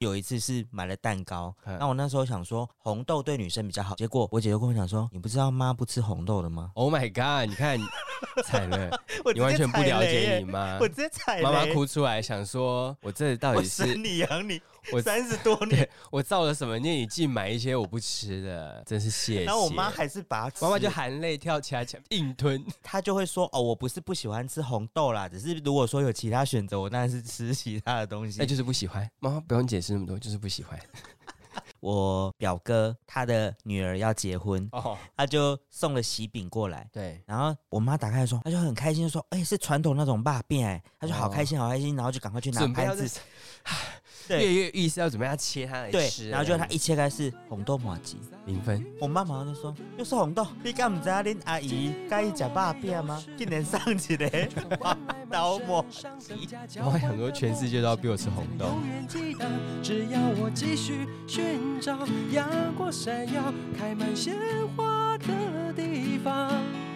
有一次是买了蛋糕，嗯那我那时候想说红豆对女生比较好，结果我姐就跟我讲说，你不知道妈不吃红豆的吗？Oh my god！你看 惨了，你完全不了解你妈。我直接踩雷妈妈哭出来，想说：“我这到底是生你养你我 三十多年，我造了什么孽？你竟买一些我不吃的，真是谢谢。”然后我妈还是把它吃，妈妈就含泪跳起来，硬吞。她就会说哦，我不是不喜欢吃红豆啦，只是如果说有其他选择，我当然是吃其他的东西。那就是不喜欢。妈妈不用解释那么多，就是不喜欢。我表哥他的女儿要结婚，哦，他就送了喜饼过来。对，然后我妈打开的时候，她就很开心，说：“哎、是传统那种霸变哎。”她就好开心，好开心，然后就赶快去拿拍子，跃对跃欲试，要准备要切它来对吃。，然后就她一切开是红豆麻吉，零分。我妈马上就说：“又是红豆，你敢不知道恁阿姨介意吃霸变吗？竟然上一个 刀麻吉。妈妈想说，全世界都要逼我吃红豆。永远记得，只要我继续寻找阳光闪耀、开满鲜花的地方，用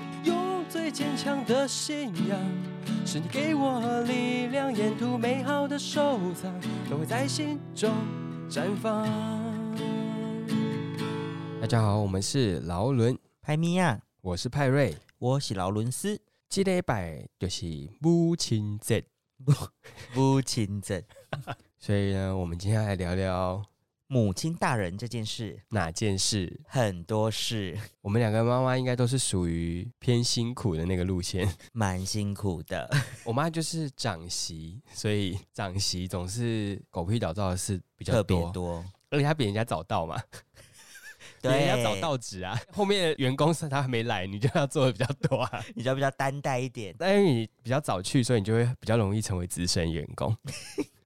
最坚强的信仰，是你给我力量，沿途美好的收藏都会在心中绽放。大家好，我们是劳伦，派米亚，我是派瑞。我是劳伦斯，这礼拜就是母亲节，母亲节，所以呢，我们今天来聊聊母亲大人这件事哪件事。很多事，我们两个妈妈应该都是属于偏辛苦的那个路线。蛮辛苦的。我妈就是长媳，所以长媳总是狗屁倒灶的事比较特别多，多，而且她比人家早到嘛，比对，人家早到职啊。后面的员工是他还没来，你就要做的比较多啊。你就比较担待一点。但因为你比较早去，所以你就会比较容易成为资深员工。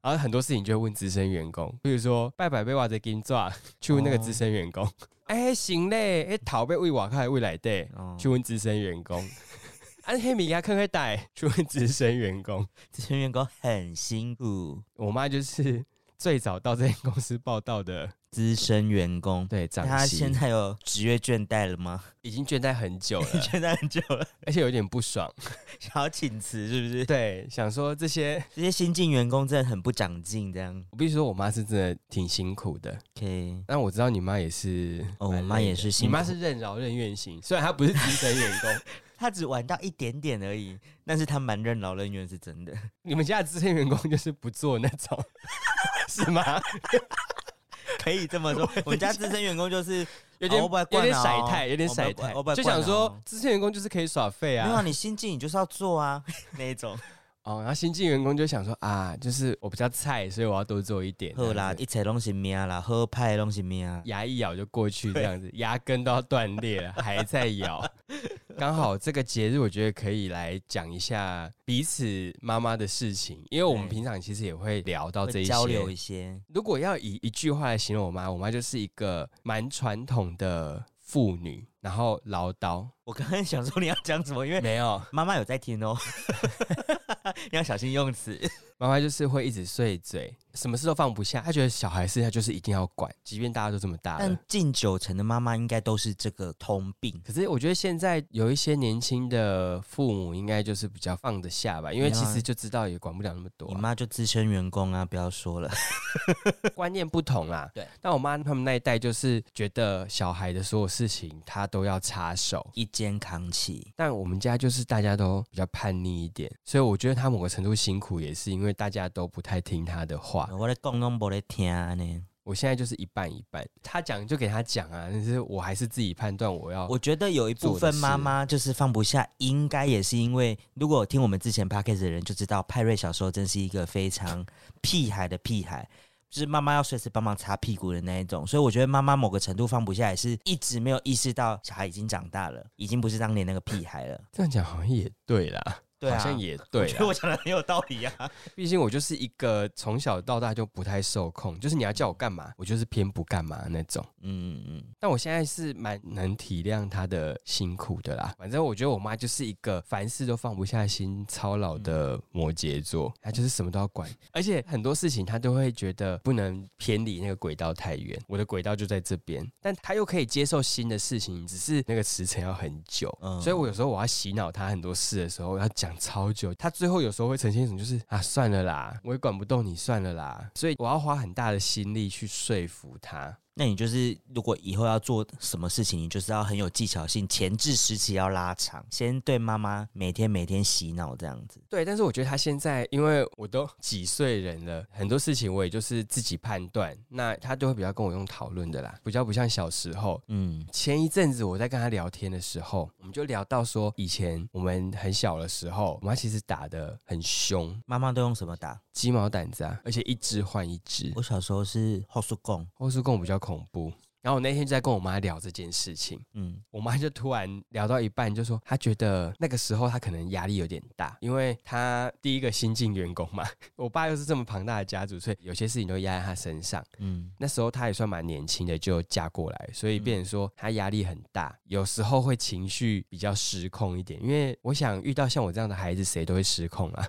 然后很多事情就会问资深员工，比如说拜拜被挖在金抓，去问那个资深员工。哎、行嘞，哎、头被喂瓦开喂来的，哦，去问资深员工。啊，黑米亚看看带，去问资深员工。资深员工很辛苦，我妈就是最早到这间公司报道的，资深员工。对，长他媳现在有职业倦怠了吗？已经倦怠很久了，倦怠很久了，而且有点不爽。想要请辞是不是？对，想说这些，这些新进员工真的很不长进，这样。我必须说，我妈是真的挺辛苦的。OK，但我知道你妈也是哦我妈也是辛苦你妈是任劳任怨型，虽然她不是资深员工，他只玩到一点点而已，但是他蛮任劳任怨，是真的。你们家的资深员工就是不做那种，是吗？可以这么说，我们家资深员工就是有点有点甩态，有点甩态就想说资深员工就是可以耍废啊没有啊，啊。你新进你就是要做啊 那一种。哦，然后新进员工就想说啊，就是我比较菜，所以我要多做一点。好啦，一切拢是命啦，喝派拢是命。牙一咬就过去，这样子，牙根都要断裂了，还在咬。刚好这个节日，我觉得可以来讲一下彼此妈妈的事情，因为我们平常其实也会聊到这一些交流一些，如果要以一句话来形容我妈，我妈就是一个蛮传统的妇女，然后唠叨。我刚刚想说你要讲什么，因为没有，妈妈有在听哦，要小心用词。妈妈就是会一直碎嘴，什么事都放不下。她觉得小孩事她就是一定要管，即便大家都这么大了但。近九成的妈妈应该都是这个通病。可是我觉得现在有一些年轻的父母，应该就是比较放得下吧，因为其实就知道也管不了那么多啊、你妈就资深员工啊，不要说了。观念不同啦。对，但我妈他们那一代就是觉得小孩的所有事情她都要插手，一肩扛起，但我们家就是大家都比较叛逆一点，所以我觉得他某个程度辛苦，也是因为大家都不太听他的话。我在讲拢无在听呢。我现在就是一半一半，他讲就给他讲啊，但是我还是自己判断我要。我觉得有一部分妈妈就是放不下，应该也是因为，如果有听我们之前 p o d c a s t 的人就知道，派瑞小时候真是一个非常屁孩的屁孩。就是妈妈要随时帮忙擦屁股的那一种，所以我觉得妈妈某个程度放不下，也是一直没有意识到小孩已经长大了，已经不是当年那个屁孩了。这样讲好像也对啦，对啊好像也对我。觉得我讲的很有道理啊。毕竟我就是一个从小到大就不太受控，就是你要叫我干嘛，我就是偏不干嘛那种。嗯嗯，但我现在是蛮能体谅他的辛苦的啦。反正我觉得我妈就是一个凡事都放不下心、操劳的摩羯座，她就是什么都要管，而且很多事情她都会觉得不能偏离那个轨道太远。我的轨道就在这边，但她又可以接受新的事情，只是那个时程要很久。嗯所以我有时候我要洗脑她很多事的时候，要讲讲超久。他最后有时候会呈现一种就是啊，算了啦，我也管不动你，算了啦。所以我要花很大的心力去说服他。那你就是，如果以后要做什么事情，你就是要很有技巧性，前置时期要拉长，先对妈妈每天每天洗脑这样子。对，但是我觉得他现在，因为我都几岁人了，很多事情我也就是自己判断，那他就会比较跟我用讨论的啦，比较不像小时候。嗯，前一阵子我在跟他聊天的时候，我们就聊到说，以前我们很小的时候，我妈其实打的很凶，妈妈都用什么打？鸡毛掸子啊，而且一只换一只。我小时候是后速供，或是跟我比较恐怖。然后我那天就在跟我妈聊这件事情，嗯，我妈就突然聊到一半就说，她觉得那个时候她可能压力有点大，因为她第一个新进员工嘛，我爸又是这么庞大的家族，所以有些事情都压在她身上。嗯，那时候她也算蛮年轻的就嫁过来，所以变成说她压力很大，有时候会情绪比较失控一点。因为我想遇到像我这样的孩子，谁都会失控啊。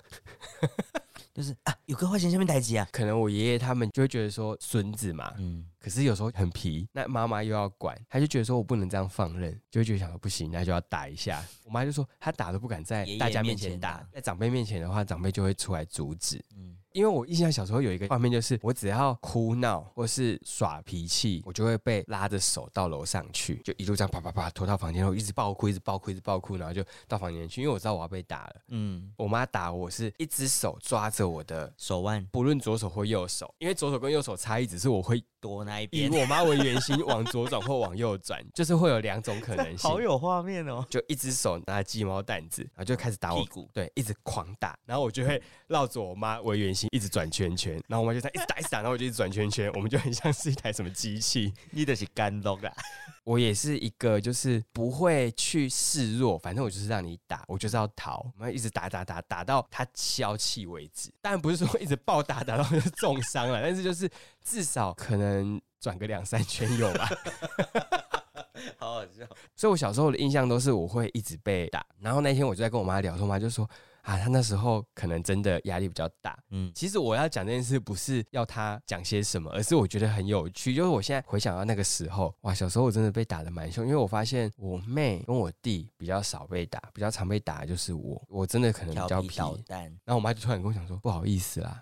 就是啊，有个花钱下面台机啊，可能我爷爷他们就会觉得说孙子嘛，嗯，可是有时候很皮，那妈妈又要管，他就觉得说我不能这样放任，就会觉得想说不行，那就要打一下。我妈就说她打都不敢在大家面面前打，在长辈面前的话，长辈就会出来阻止。嗯因为我印象小时候有一个画面，就是我只要哭闹或是耍脾气，我就会被拉着手到楼上去，就一路这样啪啪啪拖到房间，然后一直爆哭，一直爆哭，一直爆哭，然后就到房间去，因为我知道我要被打了。嗯，我妈打我是一只手抓着我的，手腕不论左手或右手，因为左手跟右手差异只是我会多那一边以，我妈为圆心往左转或往右转，就是会有两种可能性 好。有画面哦。就一只手拿鸡毛掸子，然后就开始打我屁股对，一直狂打，然后我就会绕着我妈为圆心一直转圈圈，然后我妈就在一直打一直打，然后我就一直转圈圈，我们就很像是一台什么机器。你的是干肉啦，我也是一个就是不会去示弱，反正我就是让你打，我就是要逃，我们一直打打打打到他消气为止。当然不是说一直暴打打到就重伤了，但是就是至少可能转个两三圈有吧。好好笑。所以我小时候的印象都是我会一直被打，然后那天我就在跟我妈聊，我妈就说啊，他那时候可能真的压力比较大。嗯，其实我要讲这件事，不是要他讲些什么，而是我觉得很有趣。就是我现在回想到那个时候，哇，小时候我真的被打的蛮凶，因为我发现我妹跟我弟比较少被打，比较常被打的就是我，我真的可能比较皮。捣蛋，然后我妈就突然跟我讲说不好意思啦，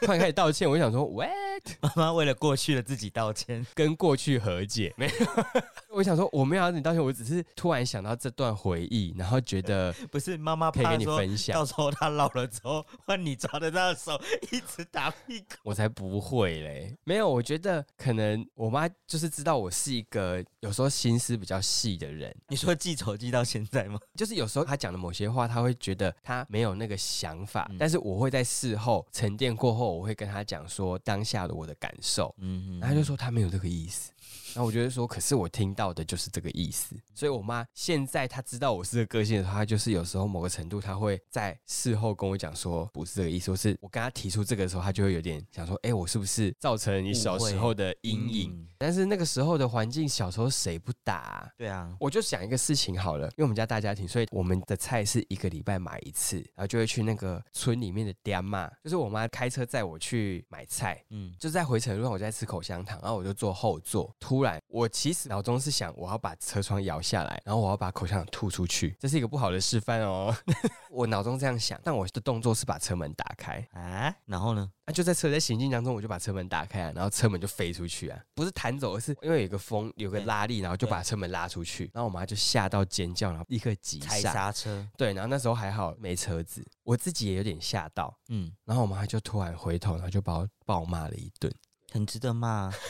突然开始道歉，我就想说：“What？”，妈妈为了过去的自己道歉。跟过去和解没有？我想说我没有要你道歉，我只是突然想到这段回忆，然后觉得不是妈妈可以跟你分享到时候他老了之后，换你抓着他的手一直打屁股。我才不会嘞，没有，我觉得可能我妈就是知道我是一个有时候心思比较细的人，你说记仇记到现在吗？就是有时候她讲的某些话，她会觉得她没有那个想法，嗯。但是我会在事后沉淀过后，我会跟她讲说当下的我的感受，嗯然后她就说她没有这个意思。然后我觉得说，可是我听到的就是这个意思，所以我妈现在她知道我是这个个性的时候，她就是有时候某个程度，她会在事后跟我讲说不是这个意思，或是我跟他提出这个的时候，他就会有点想说，哎，我是不是造成你小时候的阴影？嗯但是那个时候的环境，小时候谁不打啊、对啊，我就想一个事情好了，因为我们家大家庭，所以我们的菜是一个礼拜买一次，然后就会去那个村里面的店嘛，就是我妈开车载我去买菜，嗯，就在回程路上，我在吃口香糖，然后我就坐后座。突然，我其实脑中是想，我要把车窗摇下来，然后我要把口香糖吐出去，这是一个不好的示范哦。我脑中这样想，但我的动作是把车门打开。啊，然后呢？啊、就在车在行进当中，我就把车门打开啊，然后车门就飞出去啊，不是弹走，而是因为有个风，有个拉力，然后就把车门拉出去。然后我妈就吓到尖叫，然后立刻急踩。刹车，对，然后那时候还好没车子，我自己也有点吓到。嗯，然后我妈就突然回头，然后就把我暴骂了一顿。很值得骂。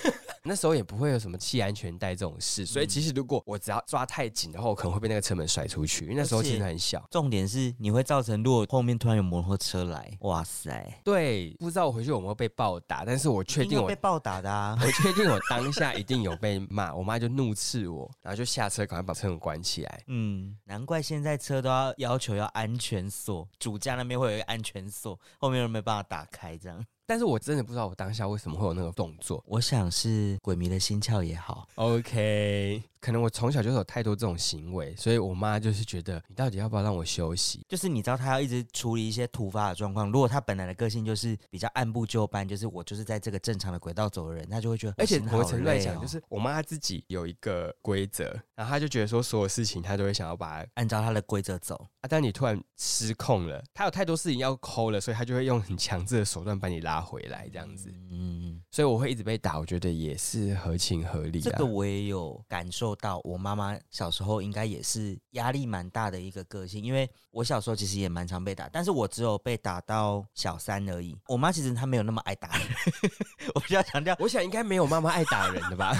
那时候也不会有什么系安全带这种事，所以嗯其实如果我只要抓太紧的话，我可能会被那个车门甩出去，因为那时候其实很小。重点是你会造成，如果后面突然有摩托车来，哇塞，对，不知道我回去有没有被暴打，但是我确定我会被暴打的啊！我确定我当下一定有被骂，我妈就怒斥我，然后就下车赶快把车门关起来。嗯，难怪现在车都要要求要安全锁，主驾那边会有一个安全锁，后面又没办法打开这样。但是我真的不知道我当下为什么会有那个动作。我想是鬼迷了心窍也好，OK，可能我从小就有太多这种行为，所以我妈就是觉得你到底要不要让我休息？就是你知道她要一直处理一些突发的状况。如果她本来的个性就是比较按部就班，就是我就是在这个正常的轨道走的人，她就会觉得，而且我心好某程度来累讲，哦就是我妈自己有一个规则，然后她就觉得说所有事情她都会想要把它按照她的规则走。啊，但你突然失控了，她有太多事情要抠了，所以她就会用很强制的手段把你拉回来，这样子。嗯，所以我会一直被打，我觉得也是合情合理啊这个。我也有感受到，我妈妈小时候应该也是压力蛮大的一个个性，因为我小时候其实也蛮常被打，但是我只有被打到小三而已。我妈其实她没有那么爱打人，我比较强调，我想应该没有妈妈爱打人的吧？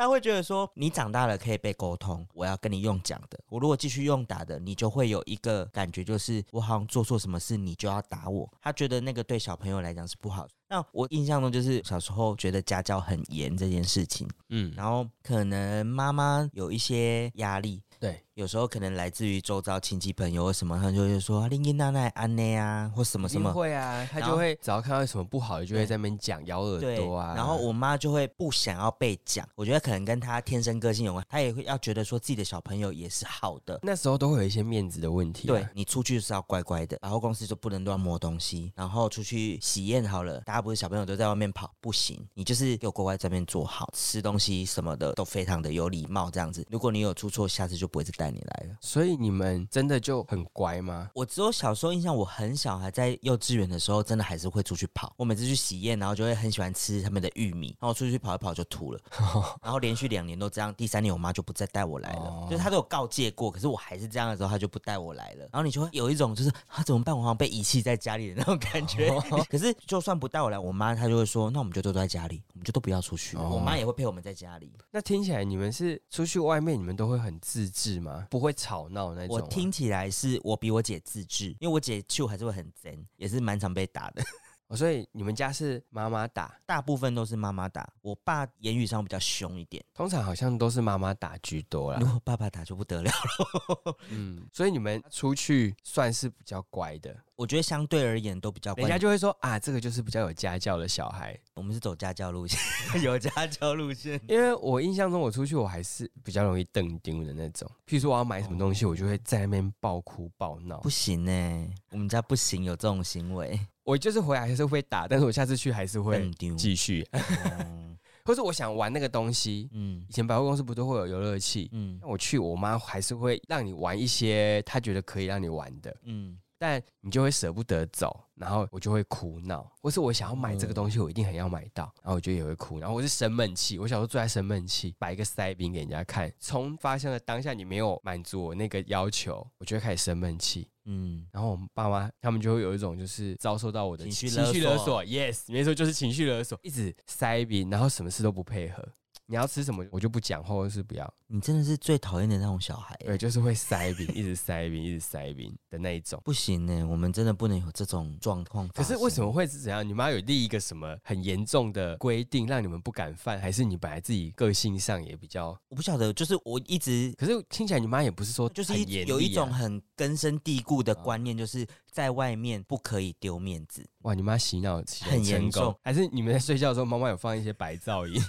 她会觉得说你长大了可以被沟通，我要跟你用讲的。我如果继续用打的，你就会有一个感觉，就是我好像做错什么事，你就要打我。他觉得那个对小朋友来讲是不好的。那我印象中就是小时候觉得家教很严这件事情，嗯，然后可能妈妈有一些压力，对，有时候可能来自于周遭亲戚朋友或什么，他就会说林英娜娜安内啊，或什么什么。会啊，他就会只要看到什么不好的，就会在那边讲咬耳朵啊。然后我妈就会不想要被讲，我觉得可能跟她天生个性有关，她也会要觉得说自己的小朋友也是好的。那时候都会有一些面子的问题、啊。对你出去就是要乖乖的，然后公司就不能乱摸东西，然后出去喜宴好了，大家不是小朋友都在外面跑，不行，你就是给我乖乖在那边坐好，吃东西什么的都非常的有礼貌，这样子。如果你有出错，下次就不会再带你来了。所以你们真的就很乖吗？我只有小时候印象，我很小还在幼稚园的时候，真的还是会出去跑。我每次去喜宴，然后就会很喜欢吃他们的玉米，然后出去跑一跑就吐了，然后连续两年都这样。第三年我妈就不再带我来了，哦就是她都有告诫过，可是我还是这样的时候，她就不带我来了。然后你就会有一种就是啊怎么办，我好像被遗弃在家里的那种感觉。哦可是就算不带我来，我妈她就会说，那我们就都在家里，我们就都不要出去。哦我妈也会陪我们在家里。那听起来你们是出去外面，你们都会很自制吗？不会吵闹那种我？听起来是我比我姐自制，因为我姐就还是会很真，也是蛮常被打的。哦，所以你们家是妈妈打，大部分都是妈妈打，我爸言语上比较凶一点。通常好像都是妈妈打居多啦如。果爸爸打就不得了，嗯，所以你们出去算是比较乖的，我觉得相对而言都比较乖。人家就会说啊，这个就是比较有家教的小孩。我们是走家教路线，有家教路线。因为我印象中，我出去我还是比较容易瞪丢的那种。譬如说我要买什么东西，我就会在那边爆哭爆闹不。行呢、我们家不行有这种行为。我就是回来还是会打，但是我下次去还是会。继续。嗯 或者我想玩那个东西，嗯以前百货公司不都会有游乐器？嗯那我去，我妈还是会让你玩一些她觉得可以让你玩的，嗯，但你就会舍不得走，然后我就会哭闹，或是我想要买这个东西，我一定很要买到，然后我就也会哭，然后我是生闷气，我小时候最爱生闷气，摆一个塞饼给人家看，从发生的当下你没有满足我那个要求，我就会开始生闷气。嗯，然后我们爸妈他们就会有一种就是遭受到我的情绪勒索，yes，没错，就是情绪勒索，一直塞饼，然后什么事都不配合。你要吃什么，我就不讲，或者是不要。你真的是最讨厌的那种小孩、对，就是会塞饼，一直塞饼，一直塞饼的那一种。不行呢、我们真的不能有这种状况。可是为什么？会是怎样？你妈有立一个什么很严重的规定，让你们不敢犯？还是你本来自己个性上也比较？我不晓得，就是我一直可是听起来你妈也不是说就是有一种很根深蒂固的观念，就是在外面不可以丢面子。哇，你妈洗脑很严成功重还是你们在睡觉的时候，妈妈有放一些白噪音？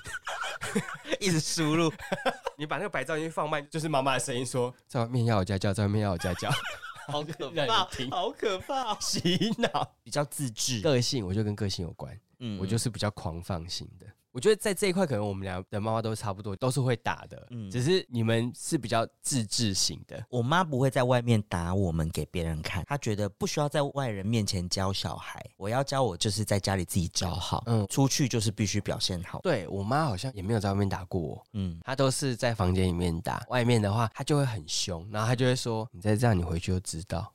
一直输入，你把那个白噪音放慢，就是妈妈的声音说，在外面要有家教，在外面要有家教，好可怕，好可怕！洗脑。比较自制，个性，我就跟个性有关。嗯我就是比较狂放型的。我觉得在这一块，可能我们俩的妈妈都差不多，都是会打的。嗯只是你们是比较自制型的。我妈不会在外面打我们给别人看，她觉得不需要在外人面前教小孩。我要教我就是在家里自己教好，嗯嗯，出去就是必须表现好。对我妈好像也没有在外面打过我，嗯，她都是在房间里面打。外面的话，她就会很凶，然后她就会说：“你再这样，你回去就知道。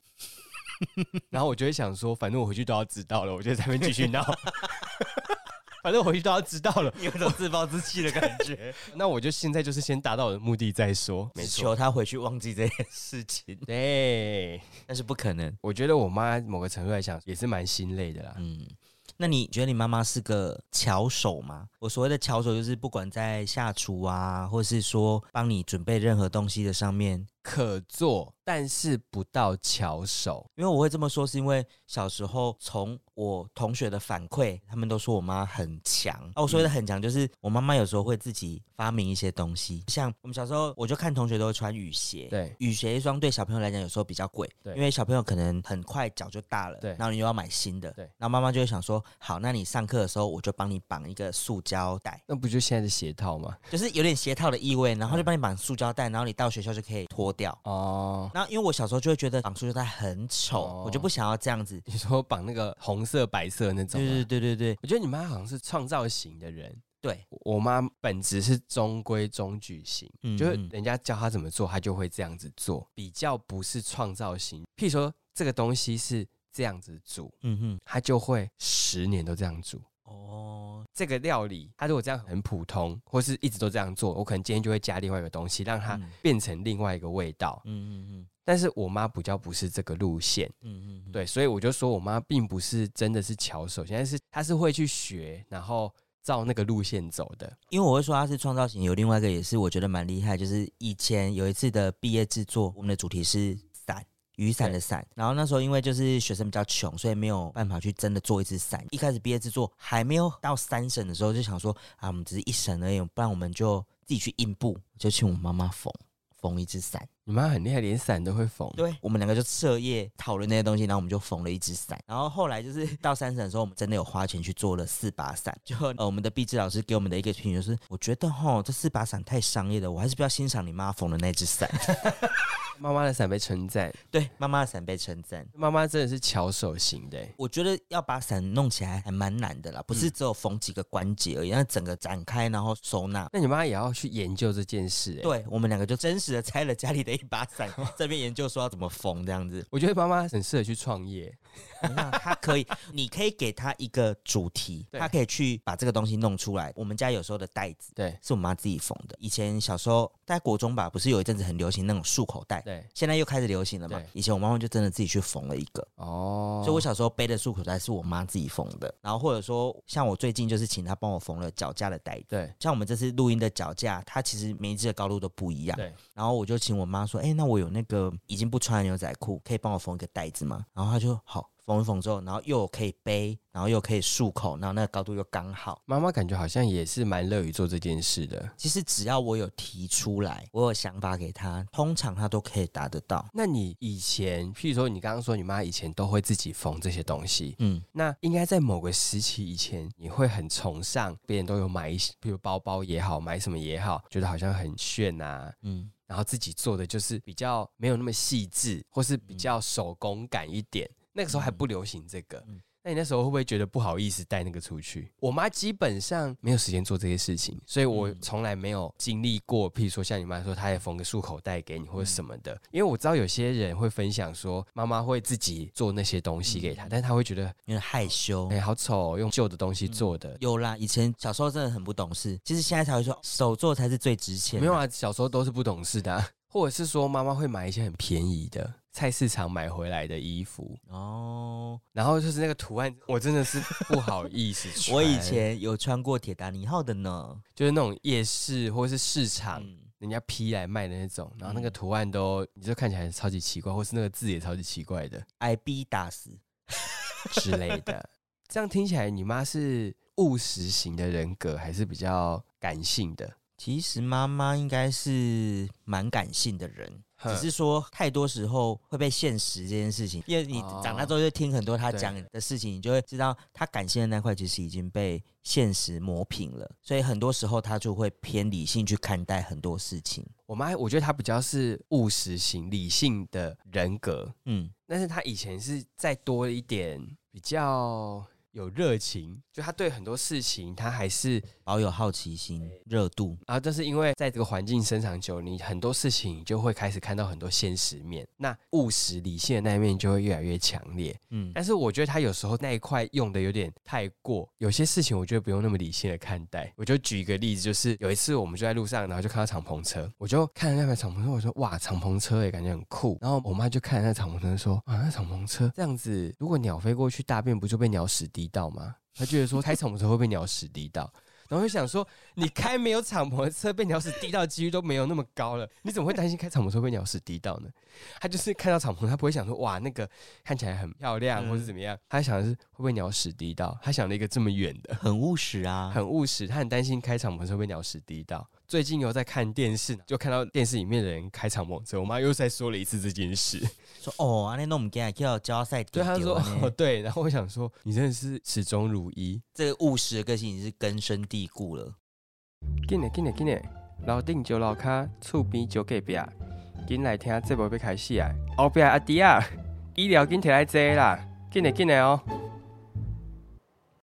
”然后我就会想说，反正我回去都要知道了，我就在那边继续闹。反正我回去都要知道了，有一种自暴自弃的感觉。那我就现在就是先达到我的目的再说。没错，求他回去忘记这件事情，对，但是不可能。我觉得我妈某个程度来讲也是蛮心累的啦。嗯，那你觉得你妈妈是个巧手吗？我所谓的巧手，就是不管在下厨啊，或是说帮你准备任何东西的上面，可做，但是不到巧手。因为我会这么说，是因为小时候从我同学的反馈，他们都说我妈很强。哦，我说的很强，就是我妈妈有时候会自己发明一些东西，像我们小时候，我就看同学都会穿雨鞋，对。雨鞋一双对小朋友来讲有时候比较贵，对。因为小朋友可能很快脚就大了，对。然后你又要买新的，对。然后妈妈就会想说，好，那你上课的时候我就帮你绑一个塑胶带，那不就现在的鞋套吗？就是有点鞋套的意味，然后就帮你绑塑胶带，然后你到学校就可以脱掉。哦，那因为我小时候就会觉得绑塑胶带很丑，哦我就不想要这样子。你说绑那个红色、白色那种吗？对对对对对我觉得你妈好像是创造型的人。对，我妈本质是中规中矩型，嗯就是嗯人家教她怎么做，她就会这样子做，比较不是创造型。譬如说这个东西是这样子煮，嗯哼，她就会十年都这样煮。哦，这个料理，它如果这样很普通，或是一直都这样做，我可能今天就会加另外一个东西，让它嗯变成另外一个味道。嗯嗯嗯但是我妈比较不是这个路线，嗯嗯嗯，对，所以我就说我妈并不是真的是巧手，现在是她是会去学，然后照那个路线走的。因为我会说她是创造型，有另外一个也是我觉得蛮厉害，就是以前有一次的毕业制作，我们的主题是伞。雨伞的伞，然后那时候因为就是学生比较穷，所以没有办法去真的做一只伞。一开始毕业制作还没有到三审的时候，就想说啊，我们只是一审而已，不然我们就自己去印布，就请我妈妈缝缝一只伞。你妈很厉害，连伞都会缝。对，我们两个就彻夜讨论那些东西，然后我们就缝了一只伞。然后后来就是 到三省的时候，我们真的有花钱去做了四把伞。就呃，我们的毕志老师给我们的一个评语就是，我觉得哈这四把伞太商业了，我还是比较欣赏你妈缝的那只伞。妈妈的伞被称赞，对，妈妈的伞被称赞。妈妈真的是巧手型的欸。我觉得要把伞弄起来还蛮难的啦，不是只有缝几个关节而已，那整个展开然后收纳。那你妈也要去研究这件事哎。对我们两个就真实的拆了家里的一把伞，这边研究说要怎么缝这样子。我觉得妈妈很适合去创业。你看，他可以，你可以给他一个主题，对他可以去把这个东西弄出来。我们家有时候的袋子对是我妈自己缝的，以前小时候在国中吧，不是有一阵子很流行那种束口袋，对，现在又开始流行了嘛。以前我妈妈就真的自己去缝了一个，哦，所以我小时候背的束口袋是我妈自己缝的。然后或者说，像我最近就是请她帮我缝了脚架的袋子。对像我们这次录音的脚架，它其实每一只的高度都不一样。对，然后我就请我妈说：“哎、那我有那个已经不穿的牛仔裤，可以帮我缝一个袋子吗？”然后她就好缝一缝之后，然后又可以背，然后又可以漱口，然后那个高度又刚好。妈妈感觉好像也是蛮乐于做这件事的。其实只要我有提出来，我有想法给她，通常她都可以达得到。那你以前，譬如说你刚刚说你妈以前都会自己缝这些东西，嗯，那应该在某个时期以前，你会很崇尚别人都有买一些，比如包包也好，买什么也好，觉得好像很炫啊。嗯，然后自己做的就是比较没有那么细致，或是比较手工感一点。那个时候还不流行这个。嗯那你那时候会不会觉得不好意思带那个出去？我妈基本上没有时间做这些事情，所以我嗯从来没有经历过。譬如说像你妈说，她也缝个束口袋给你或者什么的。因为我知道有些人会分享说，妈妈会自己做那些东西给她，但是她会觉得有点害羞。哎、好丑、哦，用旧的东西做的。有啦，以前小时候真的很不懂事，其实现在才会说手做才是最值钱。没有啊，小时候都是不懂事的啊、或者是说妈妈会买一些很便宜的菜市场买回来的衣服，哦，然后就是那个图案，我真的是不好意思 穿。我以前有穿过铁达尼号的呢。就是那种夜市或者是市场，嗯，人家批来卖的那种，然后那个嗯图案都，你就看起来超级奇怪，或是那个字也超级奇怪的，I B 打死。之类的。这样听起来，你妈是务实型的人格，还是比较感性的？其实妈妈应该是蛮感性的人，只是说太多时候会被现实这件事情，因为你哦长大之后就听很多他对讲的事情，你就会知道她感性的那块其实已经被现实磨平了，所以很多时候她就会偏理性去看待很多事情。我妈，我觉得她比较是务实型、理性的人格，嗯，但是她以前是再多一点比较有热情，就他对很多事情他还是保有好奇心、热度。然后，但是因为在这个环境生长久，你很多事情就会开始看到很多现实面，那务实理性的那一面就会越来越强烈。嗯，但是我觉得他有时候那一块用的有点太过，有些事情我觉得不用那么理性的看待。我就举一个例子，就是有一次我们就在路上，然后就看到敞篷车，我就看了那台敞篷车，我说哇，敞篷车也感觉很酷。然后我妈就看了那敞篷车说啊，那敞篷车这样子，如果鸟飞过去大便，不就被鸟屎滴到吗？他觉得说开敞篷车会被鸟屎滴到。然后就想说，你开没有敞篷的车被鸟屎滴到几率都没有那么高了，你怎么会担心开敞篷车被鸟屎滴到呢？他就是看到敞篷，他不会想说哇那个看起来很漂亮嗯或者怎么样，他想的是会不会鸟屎滴到，他想了一个这么远的。很务实啊，很务实，他很担心开敞篷车被鸟屎滴到。最近有在看电视，就看到电视里面的人开场猛车，我妈又再说了一次这件事。说哦，安尼弄唔惊，叫交赛对，她说 哦对，然后我想说，你真的是始终如一。这个务实的个性已经是根深蒂固了。进来进来进来，楼顶就楼卡，厝边就隔壁，紧来听节目要开始啊！后壁阿弟啊，医疗紧摕来坐啦，进来进来哦。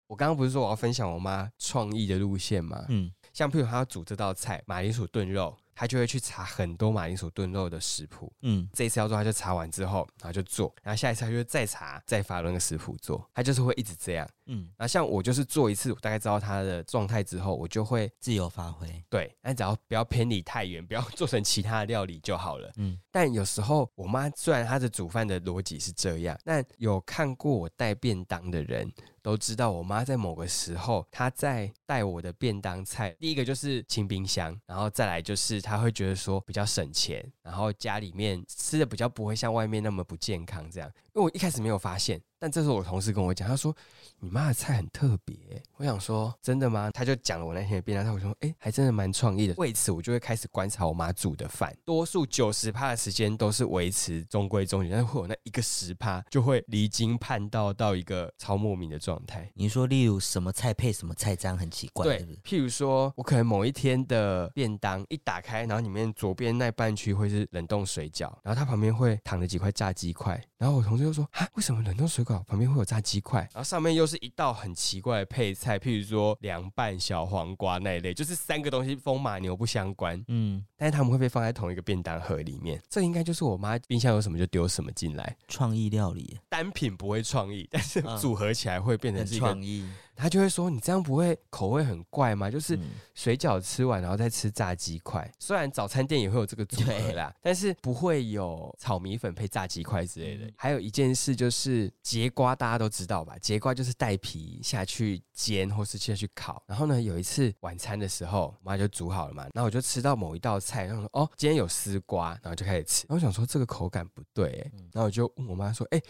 我刚刚不是说我要分享我妈创意的路线吗？嗯，像譬如他要煮这道菜马铃薯炖肉，他就会去查很多马铃薯炖肉的食谱。嗯，这一次要做，他就查完之后，然后就做，然后下一次他就会再查，再发那个食谱做，他就是会一直这样。嗯，然后像我就是做一次，我大概知道他的状态之后，我就会自由发挥。对，但只要不要偏离太远，不要 做成其他的料理就好了。嗯，但有时候我妈虽然她的煮饭的逻辑是这样，但有看过我带便当的人都知道，我妈在某个时候她在带我的便当菜，第一个就是清冰箱，然后再来就是她会觉得说比较省钱，然后家里面吃的比较不会像外面那么不健康这样。因为我一开始没有发现，但这时候我同事跟我讲，他说你妈的菜很特别。我想说真的吗？他就讲了我那天的便当菜，我说哎、还真的蛮创意的。为此我就会开始观察我妈煮的饭，多数九十趴的时间都是维持中规中矩，但是会有那一个十趴就会离经叛道到一个超莫名的状态。你说，例如什么菜配什么菜，这样很奇怪，对是是？，譬如说，我可能某一天的便当一打开，然后里面左边那半区会是冷冻水饺，然后它旁边会躺着几块炸鸡块，然后我同事就说：“啊，为什么冷冻水饺旁边会有炸鸡块？”然后上面又是一道很奇怪的配菜，譬如说凉拌小黄瓜那一类，就是三个东西风马牛不相关，嗯，但是他们会被放在同一个便当盒里面。这应该就是我妈冰箱有什么就丢什么进来，创意料理单品不会创意，但是嗯组合起来会变成很是一个。创意，他就会说：“你这样不会口味很怪吗？就是。”嗯水饺吃完，然后再吃炸鸡块。虽然早餐店也会有这个组合啦，但是不会有炒米粉配炸鸡块之类的。嗯还有一件事就是节瓜，大家都知道吧？节瓜就是带皮下去煎或是下去烤。然后呢，有一次晚餐的时候，我妈就煮好了嘛，然后我就吃到某一道菜，然后说哦，今天有丝瓜，然后就开始吃。然后我想说这个口感不对、然后我就问我妈说，哎、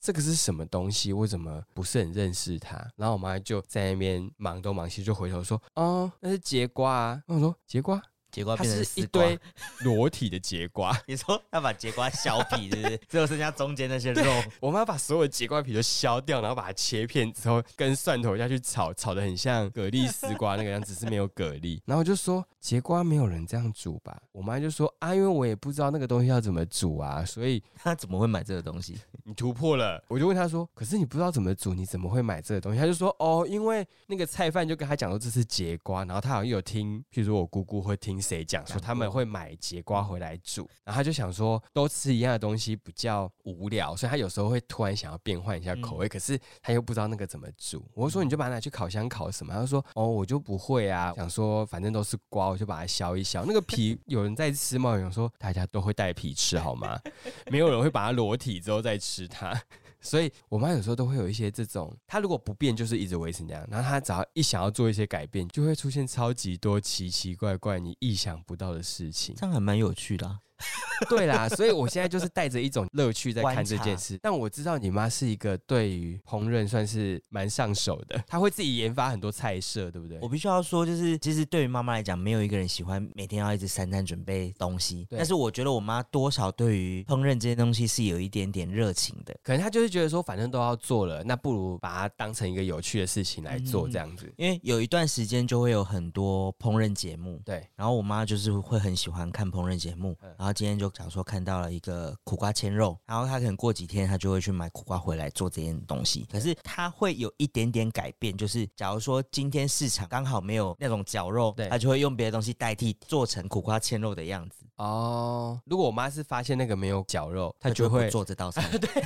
这个是什么东西？我怎么不是很认识它？然后我妈就在那边忙东忙西，就回头说：“哦，那是节瓜啊。”那我说：“节瓜？节瓜它变成丝瓜是一堆裸体的节瓜。你说要把节瓜削皮，是不是？只有剩下中间那些肉。我妈把所有的节瓜皮都削掉，然后把它切片之后，跟蒜头下去炒，炒的很像蛤蜊丝瓜那个样子，只是没有蛤蜊。然后我就说节瓜没有人这样煮吧？我妈就说啊，因为我也不知道那个东西要怎么煮啊，所以他怎么会买这个东西？你突破了。我就问她说，可是你不知道怎么煮，你怎么会买这个东西？她就说哦，因为那个菜贩就跟她讲说这是节瓜，然后她好像有听，譬如说我姑姑会听谁讲说他们会买节瓜回来煮，然后他就想说都吃一样的东西比较无聊，所以他有时候会突然想要变换一下口味，可是他又不知道那个怎么煮。我说你就把它拿去烤箱烤什么？他就说哦我就不会啊，想说反正都是瓜，我就把它削一削。那个皮 有人在吃吗？有人说大家都会带皮吃好吗？没有人会把它裸体之后再吃它。所以我妈有时候都会有一些这种，她如果不变，就是一直维持那样。然后她只要一想要做一些改变，就会出现超级多奇奇怪怪、你意想不到的事情。这样还蛮有趣的、对啦，所以我现在就是带着一种乐趣在看这件事。但我知道你妈是一个对于烹饪算是蛮上手的，她会自己研发很多菜色，对不对我？必须要说，就是其实对于妈妈来讲，没有一个人喜欢每天要一直三餐准备东西。但是我觉得我妈多少对于烹饪这些东西是有一点点热情的。可能她就是觉得说，反正都要做了，那不如把它当成一个有趣的事情来做，嗯这样子。因为有一段时间就会有很多烹饪节目，对，然后我妈就是会很喜欢看烹饪节目，嗯然后今天就假如说看到了一个苦瓜千肉，然后他可能过几天他就会去买苦瓜回来做这件东西，可是他会有一点点改变，就是假如说今天市场刚好没有那种绞肉，对。他就会用别的东西代替，做成苦瓜千肉的样子，哦，如果我妈是发现那个没有绞肉，她她就会做这道菜。对。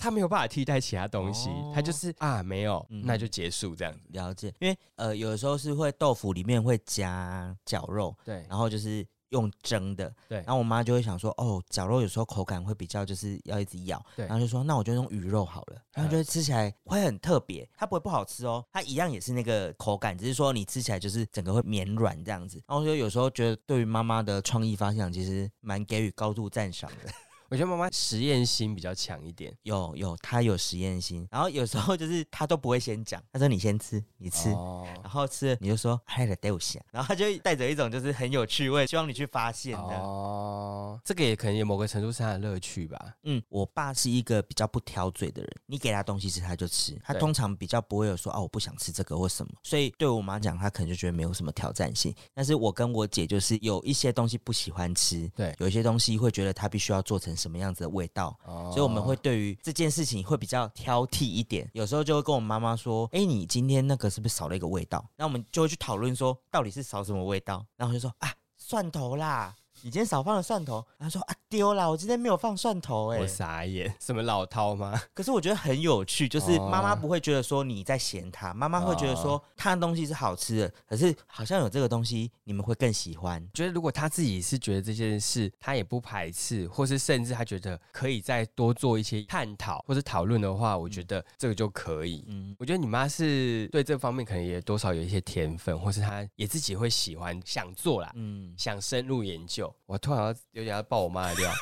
她没有办法替代其他东西，哦她就是啊没有，嗯。那就结束这样子。了解，因为呃有的时候是会豆腐里面会加绞肉，对，然后就是用蒸的，对。然后我妈就会想说，哦，绞肉有时候口感会比较就是要一直咬，对。然后就说那我就用鱼肉好了，然后就会吃起来会很特别，它不会不好吃哦，它一样也是那个口感，只是说你吃起来就是整个会绵软这样子。然后就有时候觉得对于妈妈的创意发想，其实蛮给予高度赞赏的。我觉得妈妈实验心比较强一点。有有，她有实验心，然后有时候就是她都不会先讲，她说你先吃，你吃。哦然后吃了你就说还得带我想，然后她就会带着一种就是很有趣味，希望你去发现的。哦，这个也可能有某个程度上的乐趣吧。嗯，我爸是一个比较不挑嘴的人，你给他东西吃他就吃，他通常比较不会有说哦我不想吃这个或什么，所以对我妈讲，她可能就觉得没有什么挑战性。但是我跟我姐就是有一些东西不喜欢吃，对有一些东西会觉得她必须要做成什么样子的味道，哦所以我们会对于这件事情会比较挑剔一点，有时候就会跟我妈妈说：“哎、你今天那个是不是少了一个味道？”那我们就会去讨论说，到底是少什么味道？然后就说：“啊，蒜头啦，你今天少放了蒜头。”他说：“啊，丢啦，我今天没有放蒜头、哎我，傻眼，什么老饕吗？可是我觉得很有趣，就是哦妈妈不会觉得说你在嫌他，妈妈会觉得说他的东西是好吃的，可是好像有这个东西你们会更喜欢。觉得如果他自己是觉得这件事他也不排斥，或是甚至他觉得可以再多做一些探讨或者讨论的话，我觉得这个就可以。嗯，我觉得你妈是对这方面可能也多少有一些天分，或是她也自己会喜欢想做啦，嗯，想深入研究。我突然有点要抱我妈的料，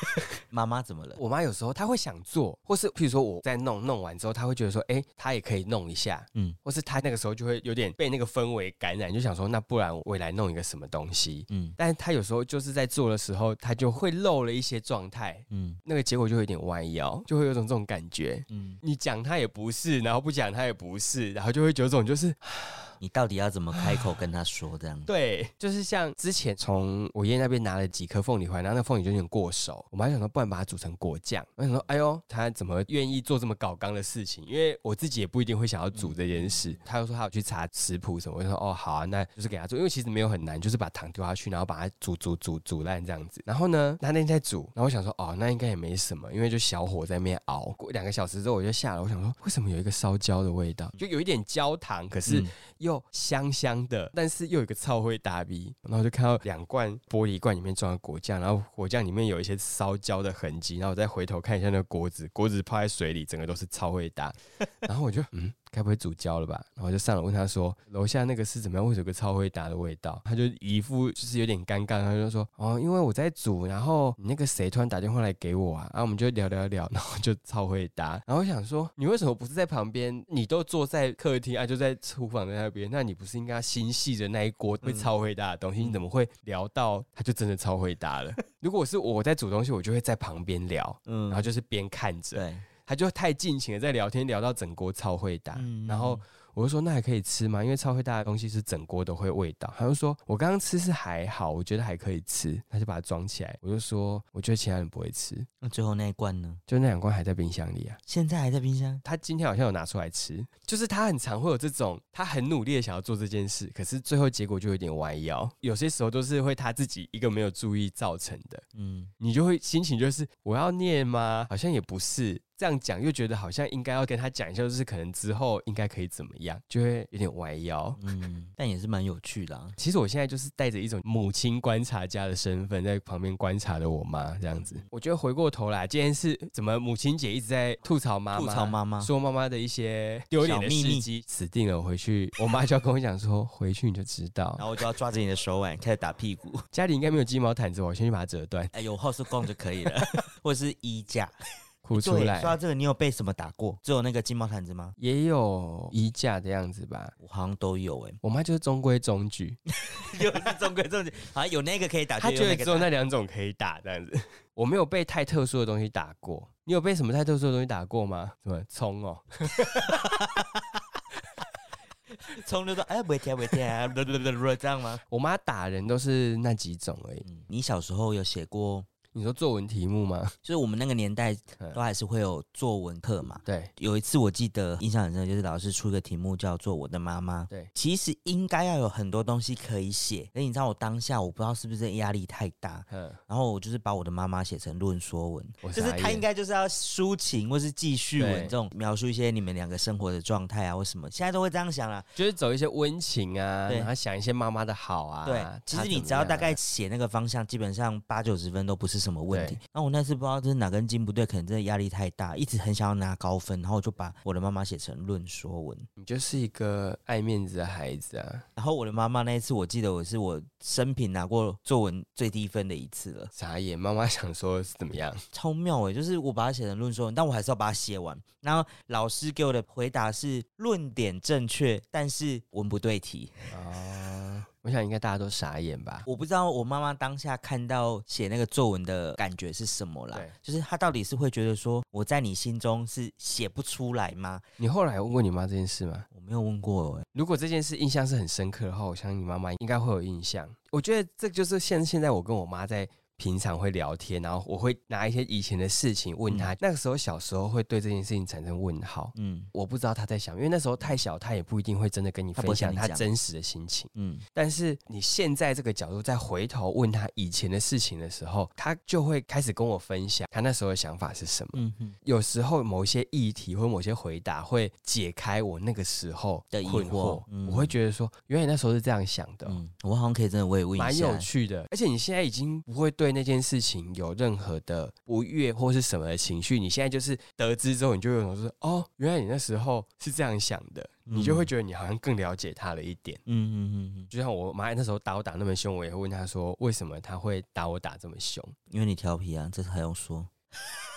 妈妈怎么了？我妈有时候她会想做，或是譬如说我在弄弄完之后，她会觉得说，哎、她也可以弄一下，嗯或是她那个时候就会有点被那个氛围感染，就想说，那不然我也来弄一个什么东西。嗯但是她有时候就是在做的时候，她就会漏了一些状态，嗯那个结果就会有点弯腰，就会有种这种感觉。嗯，你讲她也不是，然后不讲她也不是，然后就会有种就是 你到底要怎么开口跟她说这样？对，就是像之前从我爷爷那边拿了几颗凤梨回来，然后那凤梨就有点过熟，我们还想说，不然把它煮成果酱。我想说，哎呦，他怎么愿意做这么搞纲的事情？因为我自己也不一定会想要煮这件事。他又说他有去查食谱什么，我就说哦好啊，那就是给他做，因为其实没有很难，就是把糖丢下去，然后把它煮煮煮煮烂这样子。然后呢，他那天在煮，然后我想说哦，那应该也没什么，因为就小火在那边熬。过两个小时之后我就下了，我想说为什么有一个烧焦的味道，就有一点焦糖，可是嗯又香香的，但是又有一个超会打鼻，然后就看到两罐玻璃罐里面装的果酱，然后果酱里面有一些烧焦的的痕迹，然后我再回头看一下那个锅子，锅子泡在水里，整个都是超会打，然后我就嗯。该不会煮焦了吧？然后就上楼问他说：“楼下那个是怎么样？为什么有个超会打的味道？”他就一副就是有点尴尬，他就说：“哦，因为我在煮，然后你那个谁突然打电话来给我啊，然后我们就聊聊聊，然后就超会打。然后我想说，你为什么不是在旁边？你都坐在客厅啊，就在厨房的那边，那你不是应该心系着那一锅会超会打的东西？你怎么会聊到他就真的超会打了？如果是我在煮东西，我就会在旁边聊，嗯然后就是边看着。”对，他就太尽情的在聊天，聊到整锅超会打。嗯然后我就说那还可以吃吗？因为超会打的东西是整锅都会味道。他就说我刚刚吃是还好，我觉得还可以吃。他就把它装起来。我就说我觉得其他人不会吃，那最后那一罐呢？就那两罐还在冰箱里啊。现在还在冰箱。他今天好像有拿出来吃，就是他很常会有这种，他很努力的想要做这件事，可是最后结果就有点歪腰。有些时候都是会他自己一个没有注意造成的。嗯，你就会心情就是我要念吗？好像也不是这样讲，又觉得好像应该要跟他讲一下，就是可能之后应该可以怎么样，就会有点歪腰。嗯，但也是蛮有趣的、啊。其实我现在就是带着一种母亲观察家的身份，在旁边观察着我妈这样子。我觉得回过头来，今天是怎么母亲节一直在吐槽妈妈，吐槽妈妈说妈妈的一些丢脸的小秘密事迹，死定了！我回去，我妈就要跟我讲说，回去你就知道 然。后我就要抓着你的手腕开始打屁股。家里应该没有鸡毛毯子，我先去把它折断，哎，有后视镜就可以了，或者是衣架。对，哭出来说。到这个，你有被什么打过？只有那个金毛毯子吗？也有衣架的样子吧。我好像都有哎、我妈就是中规中矩，就是中规中矩，好像有那个可以打，她就觉得只有有那两种可以打这样子。我没有被太特殊的东西打过，你有被什么太特殊的东西打过吗？什么葱哦？冲就说哎，不会跳，不会跳，这样吗？我妈打人都是那几种而已。嗯，你小时候有写过你说作文题目吗？就是我们那个年代嗯都还是会有作文课嘛。对有一次我记得印象很深，就是老师出一个题目叫做“我的妈妈”。对，其实应该要有很多东西可以写，可是你知道我当下我不知道是不是压力太大，嗯，然后我就是把我的妈妈写成论说文，就是他应该就是要抒情或是记叙文这种描述一些你们两个生活的状态啊或什么，现在都会这样想啦。就是走一些温情啊，对然后想一些妈妈的好啊。对，其实你只要大概写那个方向，基本上八九十分都不是什么问题那。我那次不知道这是哪根筋不对，可能真的压力太大，一直很想要拿高分，然后我就把我的妈妈写成论说文。你就是一个爱面子的孩子啊，然后我的妈妈那一次，我记得我是我生平拿过作文最低分的一次了，傻眼。妈妈想说是怎么样？超妙诶、就是我把它写成论说文，但我还是要把它写完。然后老师给我的回答是论点正确，但是文不对题。哦，我想应该大家都傻眼吧。我不知道我妈妈当下看到写那个作文的感觉是什么啦对，就是她到底是会觉得说我在你心中是写不出来吗？你后来问过你妈这件事吗？我没有问过哎、如果这件事印象是很深刻的话，我相信你妈妈应该会有印象。我觉得这就是现现在我跟我妈在。平常会聊天，然后我会拿一些以前的事情问他。那个时候小时候会对这件事情产生问号，嗯我不知道他在想，因为那时候太小，他也不一定会真的跟你分享跟你讲她真实的心情。嗯，但是你现在这个角度再回头问他以前的事情的时候，他就会开始跟我分享他那时候的想法是什么。嗯哼，有时候某一些议题或某些回答会解开我那个时候的疑困惑嗯我会觉得说，原来那时候是这样想的哦、嗯，我好像可以真的我也问一下蛮有，趣的。而且你现在已经不会对那件事情有任何的不悦或是什么的情绪，你现在就是得知之后，你就有种说，哦，原来你那时候是这样想的，你就会觉得你好像更了解他了一点。嗯嗯嗯嗯，就像我妈那时候打我打那么凶，我也会问她说，为什么她会打我打这么凶？因为你调皮啊，这还用说？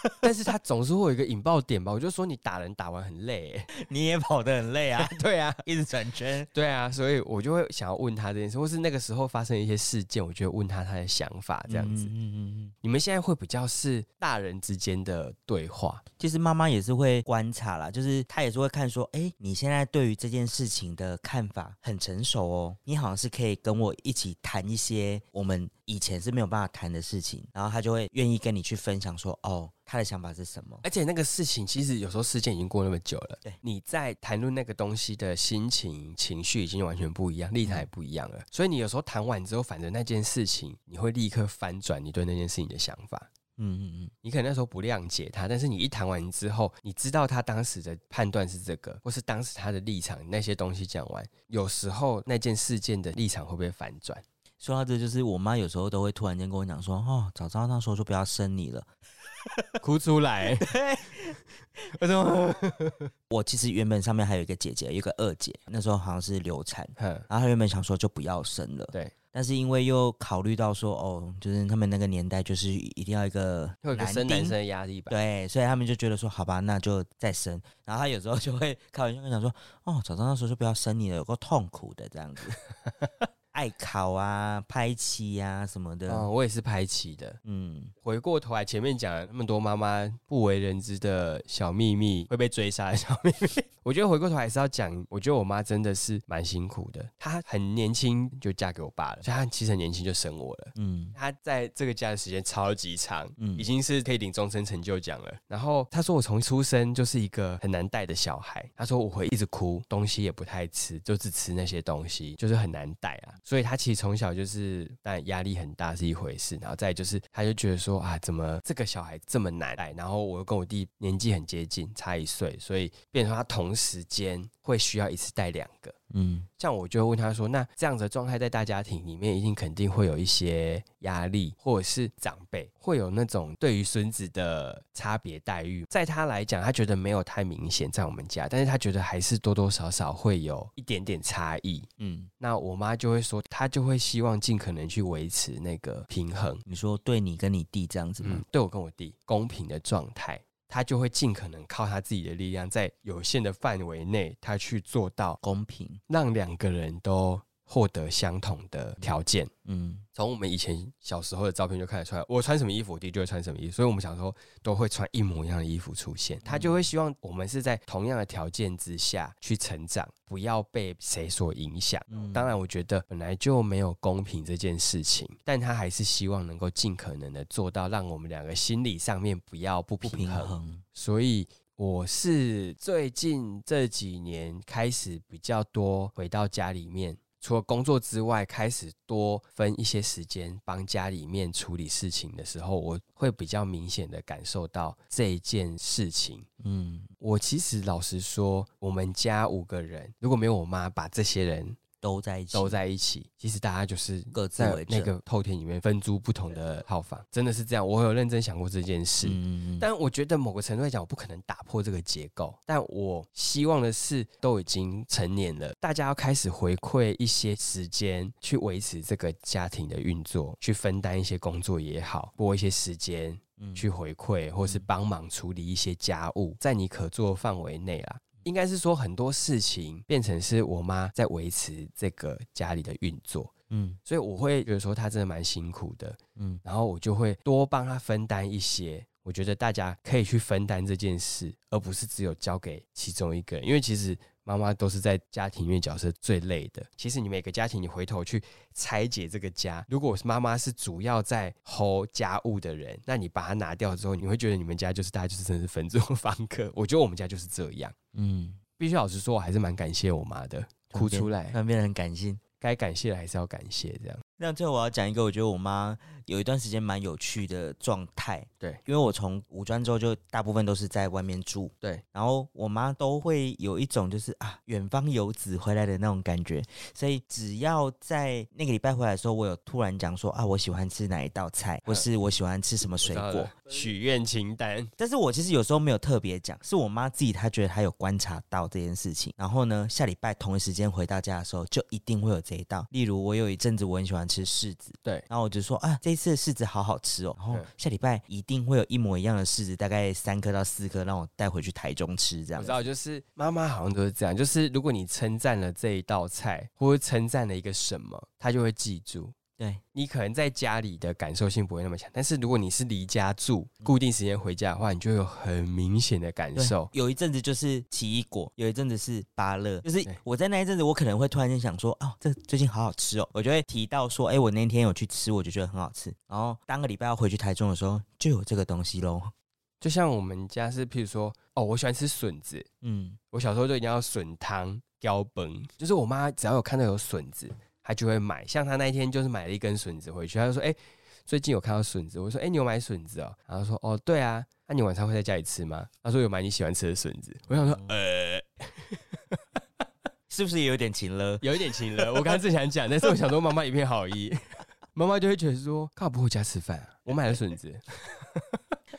但是他总是会有一个引爆点吧？我就说你打人打完很累、欸，你也跑得很累啊，对啊，一直转圈。对啊，所以我就会想要问他这件事，或是那个时候发生一些事件，我就会问他他的想法这样子。嗯嗯嗯。你们现在会比较是大人之间的对话，其实妈妈也是会观察啦，就是她也是会看说，哎，你现在对于这件事情的看法很成熟哦，你好像是可以跟我一起谈一些我们以前是没有办法谈的事情，然后她就会愿意跟你去分享说，哦，她的想法是什么。而且那个事情其实有时候事件已经过那么久了，对你在谈论那个东西的心情、情绪已经完全不一样，立场也不一样了。所以你有时候谈完之后，反正那件事情，你会立刻翻转你对那件事情的想法。嗯嗯嗯，你可能那时候不谅解他，但是你一谈完之后，你知道他当时的判断是这个，或是当时他的立场那些东西讲完，有时候那件事件的立场会不会反转？说到这，就是我妈有时候都会突然间跟我讲说，哦，早知道那时候就不要生你了。哭出来。为什么？我其实原本上面还有一个姐姐，有一个二姐，那时候好像是流产，然后她原本想说就不要生了，对，但是因为又考虑到说，哦，就是他们那个年代就是一定要一个有个男生男生的压力吧？对，所以他们就觉得说，好吧，那就再生。然后他有时候就会开玩笑跟讲说，哦，早知道那时候就不要生你了，有够痛苦的这样子，爱考啊、拍妻啊什么的。嗯，我也是拍棋的。嗯，回过头来，前面讲了那么多妈妈不为人知的小秘密，会被追杀的小秘密，我觉得回过头还是要讲，我觉得我妈真的是蛮辛苦的。她很年轻就嫁给我爸了，所以她其实很年轻就生我了。嗯她在这个家的时间超级长，嗯已经是可以领终身成就奖了。然后她说我从出生就是一个很难带的小孩，她说我会一直哭，东西也不太吃，就只吃那些东西，就是很难带啊。所以他其实从小就是，但压力很大是一回事，然后再就是，他就觉得说啊，怎么这个小孩这么难带？然后我又跟我弟年纪很接近，差一岁，所以变成他同时间会需要一次带两个。嗯像我就会问他说：“那这样子的状态在大家庭里面，一定肯定会有一些压力，或者是长辈会有那种对于孙子的差别待遇。在他来讲，他觉得没有太明显在我们家，但是他觉得还是多多少少会有一点点差异。嗯，那我妈就会说，她就会希望尽可能去维持那个平衡，你说对你跟你弟这样子吗？嗯，对我跟我弟公平的状态。”他就会尽可能靠他自己的力量，在有限的范围内，他去做到公平。让两个人都获得相同的条件。嗯从我们以前小时候的照片就看得出来，我穿什么衣服，我弟就会穿什么衣服，所以我们小时候都会穿一模一样的衣服出现。他就会希望我们是在同样的条件之下去成长，不要被谁所影响。嗯当然，我觉得本来就没有公平这件事情，但他还是希望能够尽可能的做到，让我们两个心理上面不要不不平衡。平衡，所以我是最近这几年开始比较多回到家里面，除了工作之外，开始多分一些时间帮家里面处理事情的时候，我会比较明显的感受到这一件事情。嗯，我其实老实说，我们家五个人，如果没有我妈把这些人都在一起，都在一起，其实大家就是各自那个后天里面分租不同的套房，真的是这样。我有认真想过这件事。嗯但我觉得某个程度来讲，我不可能打破这个结构。但我希望的是，都已经成年了，大家要开始回馈一些时间，去维持这个家庭的运作，去分担一些工作也好，拨一些时间嗯去回馈，或是帮忙处理一些家务，在你可做范围内啦。应该是说很多事情变成是我妈在维持这个家里的运作，嗯所以我会觉得说她真的蛮辛苦的。嗯然后我就会多帮她分担一些。我觉得大家可以去分担这件事，而不是只有交给其中一个人，因为其实妈妈都是在家庭里面角色最累的。其实你每个家庭，你回头去拆解这个家，如果妈妈是主要在 hold 家务的人，那你把它拿掉之后，你会觉得你们家就是大家就是真的是分租房客。我觉得我们家就是这样。嗯，必须老实说，我还是蛮感谢我妈的，哭出来，那变得很感性。该感谢的还是要感谢，这样。那最后我要讲一个，我觉得我妈有一段时间蛮有趣的状态。对，因为我从五专之后就大部分都是在外面住，对，然后我妈都会有一种就是啊远方游子回来的那种感觉，所以只要在那个礼拜回来的时候，我有突然讲说啊我喜欢吃哪一道菜，或是我喜欢吃什么水果许愿清单。但是我其实有时候没有特别讲，是我妈自己她觉得她有观察到这件事情，然后呢下礼拜同一时间回到家的时候，就一定会有这一道。例如我有一阵子我很喜欢吃柿子，对然后我就说啊这一次的柿子好好吃哦，然后嗯下礼拜一定会有一模一样的柿子，大概三颗到四颗，让我带回去台中吃这样子。我知道，就是妈妈好像都是这样，就是如果你称赞了这一道菜，或者称赞了一个什么，她就会记住。对，你可能在家里的感受性不会那么强，但是如果你是离家住，固定时间回家的话，你就有很明显的感受。有一阵子就是奇异果，有一阵子是芭乐，就是我在那一阵子，我可能会突然间想说，哦，这最近好好吃哦，我就会提到说，哎，我那天有去吃，我就觉得很好吃。然后当个礼拜要回去台中的时候，就有这个东西喽。就像我们家是，譬如说，哦，我喜欢吃笋子，嗯，我小时候就一定要笋汤、标崩，就是我妈只要有看到有笋子，她就会买。像他那一天就是买了一根笋子回去，他就说：“哎、最近有看到笋子。”我说：“哎、你有买笋子哦？”然后说：“哦，对啊。那、你晚上会在家里吃吗？”他说：“有买你喜欢吃的笋子。”我想说：“呃，是不是也有点勤了？有一点勤了。”我刚刚正想讲，但是我想说妈妈一片好意，妈妈就会觉得说：“干嘛不回家吃饭啊？我买了笋子。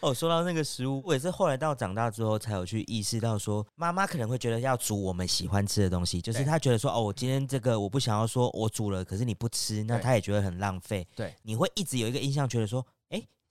哦，说到那个食物，我也是后来到长大之后才有去意识到说，妈妈可能会觉得要煮我们喜欢吃的东西，就是她觉得说，哦，我今天这个我不想要说我煮了，可是你不吃，那她也觉得很浪费。对，你会一直有一个印象，觉得说，哎。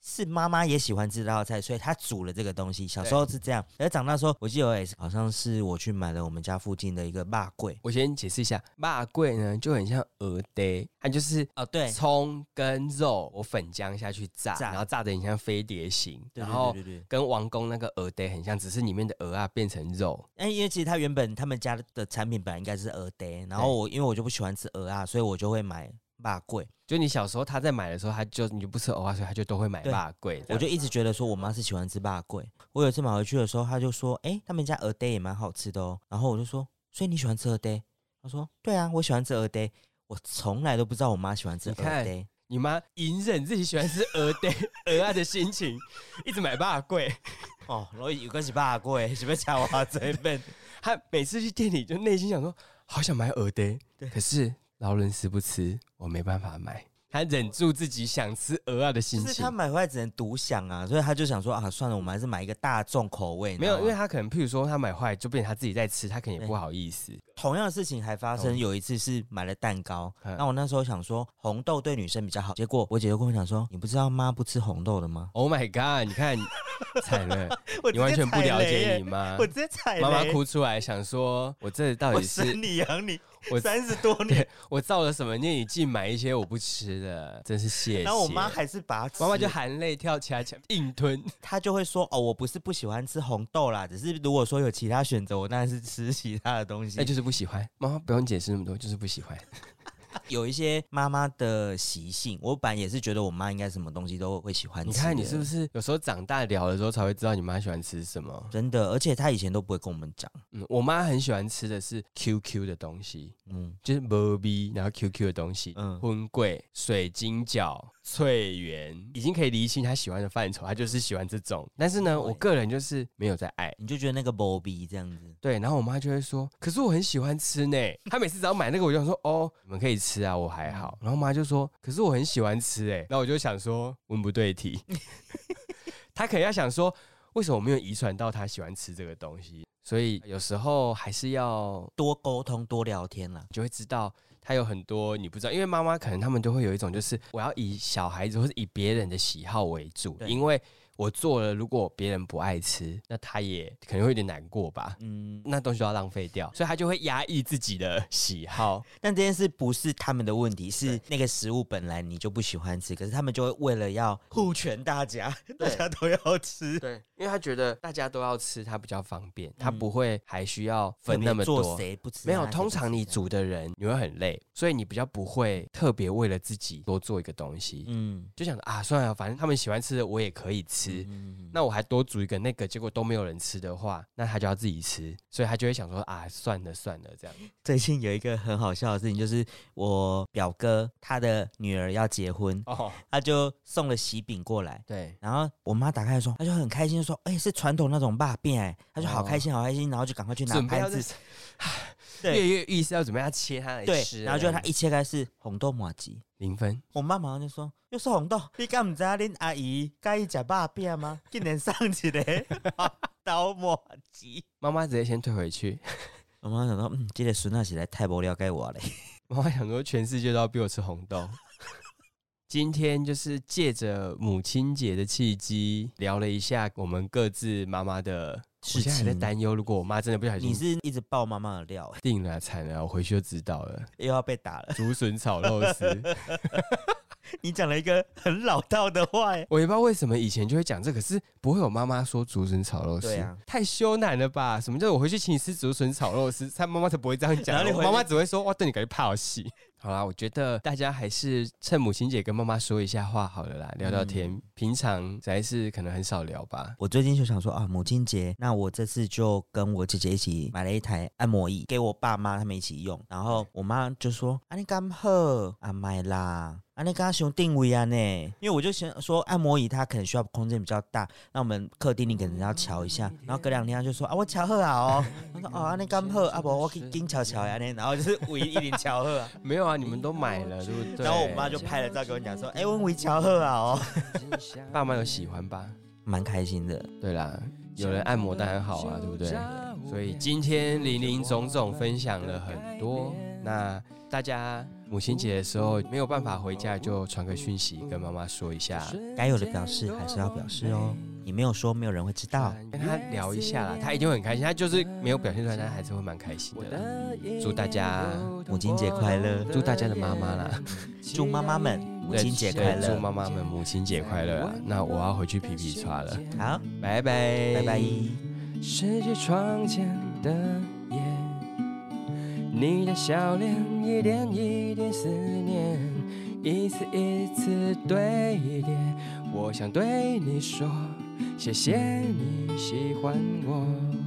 是妈妈也喜欢吃这道菜，所以她煮了这个东西。小时候是这样，而长大之后，我记得我也是，好像是我去买了我们家附近的一个霸柜。我先解释一下，辣桂呢就很像鹅呆，它就是哦，对，葱跟肉，我粉浆下去炸，炸然后炸的很像飞碟形，对对然后。跟王宫那个鹅呆很像，只是里面的鹅啊变成肉。哎，因为其实他原本他们家的产品本来应该是鹅呆，然后我因为我就不喜欢吃鹅啊，所以我就会买霸贵。就你小时候他在买的时候，他就你就不吃鹅啊，所以他就都会买对辣桂。我就一直觉得说我妈是喜欢吃霸桂。我有一次买回去的时候，她就说：“哎、他们家鹅呆也蛮好吃的哦。”然后我就说：“所以你喜欢吃鹅呆？”她说：“对啊，我喜欢吃鹅呆。”我从来都不知道我妈喜欢吃鹅你看呆。你妈隐忍自己喜欢吃鹅呆鹅啊的心情，一直买辣桂。哦，然后有个是霸桂，是不是抢我这一份？他每次去店里就内心想说，好想买鹅呆，对可是劳伦斯不吃，我没办法买。他忍住自己想吃鹅啊的心情就是他。买回来只能独享啊，所以他就想说啊，算了，我们还是买一个大众口味。没有，因为他他可能，譬如说他买坏，就变成他自己在吃，他可能也不好意思。同样的事情还发生，有一次是买了蛋糕，嗯那我那时候想说红豆对女生比较好，结果我姐就跟我讲说，你不知道妈不吃红豆的吗？Oh my god！你看惨了，你完全不了解你妈。我直接踩雷妈妈哭出来，想说：“我这到我底是生你养你，我三十多年，我造了什么孽，你竟买一些我不吃的，真是谢谢。然后我妈还是把它吃，妈妈就含泪跳起来，硬吞。她就会说哦，我不是不喜欢吃红豆啦，只是如果说有其他选择，我当然是吃其他的东西。那就是不喜欢。妈妈不用解释那么多，就是不喜欢。有一些妈妈的习性，我本来也是觉得我妈应该什么东西都会喜欢吃。你看你是不？是有时候长大聊的时候才会知道你妈喜欢吃什么？真的，而且她以前都不会跟我们讲。嗯，我妈很喜欢吃的是 QQ 的东西，嗯就是 b 逼，然后 QQ 的东西，嗯，荤桂、水晶饺、翠圆，已经可以厘清她喜欢的范畴，她就是喜欢这种。但是呢，我个人就是没有在爱。你就觉得那个 Bobby 这样子，对，然后我妈就会说：“可是我很喜欢吃呢。”她每次只要买那个，我就想说：“哦，你们可以吃啊，我还好。”然后妈就说：“可是我很喜欢吃哎。”然后我就想说：“文不对题。”他可能要想说：“为什么我没有遗传到他喜欢吃这个东西？”所以有时候还是要多沟通多聊天啦。就会知道他有很多你不知道，因为妈妈可能他们都会有一种就是我要以小孩子或是以别人的喜好为主，因为我做了，如果别人不爱吃，那他也可能会有点难过吧。嗯，那东西都要浪费掉，所以他就会压抑自己的喜好。但这件事不是他们的问题，是那个食物本来你就不喜欢吃，可是他们就会为了要护全大家，大家都要吃。对，因为他觉得大家都要吃，他比较方便，他不会还需要分那么特别做多。谁不吃啊？没有，通常你煮的人你会很累，所以你比较不会特别为了自己多做一个东西，嗯，就想着啊，算了，反正他们喜欢吃的我也可以吃。嗯，那我还多煮一个那个，结果都没有人吃的话，那他就要自己吃，所以他就会想说啊，算了算了，这样。最近有一个很好笑的事情，就是我表哥他的女儿要结婚，哦，他就送了喜饼过来。对，然后我妈打开的时候，她就很开心，说：“哎、是传统那种霸变哎！”他就好开心，好开心，然后就赶快去拿跃对跃欲试，要准备要切它来对吃，，然后就它一切开是红豆麻吉，零分。我妈马上就说：“又是红豆，你敢唔知道恁阿姨介意食霸变吗？竟然上一个红豆麻吉。妈妈直接先退回去。”我妈想说：“嗯，这个孙仔实在太无了解我嘞。妈妈想说，全世界都要逼我吃红豆。今天就是借着母亲节的契机，聊了一下我们各自妈妈的事我现在还在情担忧，如果我妈真的不小心你是一直爆妈妈的料、欸，定了惨了，我回去就知道了。又要被打了。竹笋炒肉丝，你讲了一个很老道的话、欸，我也不知道为什么以前就会讲这，可是不会有妈妈说竹笋炒肉丝，对啊太羞赧了吧？什么叫我回去请你吃竹笋炒肉丝？他妈妈才不会这样讲妈妈只会说哇，对你感觉怕好戏。好啦，我觉得大家还是趁母亲节跟妈妈说一下话好了啦，聊聊天。嗯平常还是可能很少聊吧。我最近就想说啊，母亲节，那我这次就跟我姐姐一起买了一台按摩椅给我爸妈他们一起用。然后我妈就说：“啊，你干好啊，买啦。”啊，那刚刚想定位啊呢？因为我就想说，按摩椅它可能需要空间比较大，那我们客厅你可能要瞧一下。然后隔两天他就说：“啊，我瞧好啊哦。”他说：“哦，啊，你干好啊不？我去紧瞧瞧呀呢。”然后就是唯一一点瞧好啊。没有啊，你们都买了，对不对？然后我妈就拍了照跟我讲说：“哎、我围瞧好啊哦。爸妈有喜欢吧？”蛮开心的。对啦，有人按摩当然好啊，对不对？所以今天林林总总分享了很多。那大家母亲节的时候没有办法回家，就传个讯息跟妈妈说一下，该有的表示还是要表示哦。你没有说，没有人会知道。跟他聊一下啦，他一定会很开心。他就是没有表现出来，但还是会蛮开心的啦。祝大家母亲节快乐，祝大家的妈妈啦，祝妈妈们母亲节快乐。祝妈妈们母亲节快乐啊！那我要回去皮皮刷了，好，拜拜，拜拜。世界窗前的叶，你的笑脸一点一点思念，一次一次堆叠。我想对你说，谢谢你喜欢我。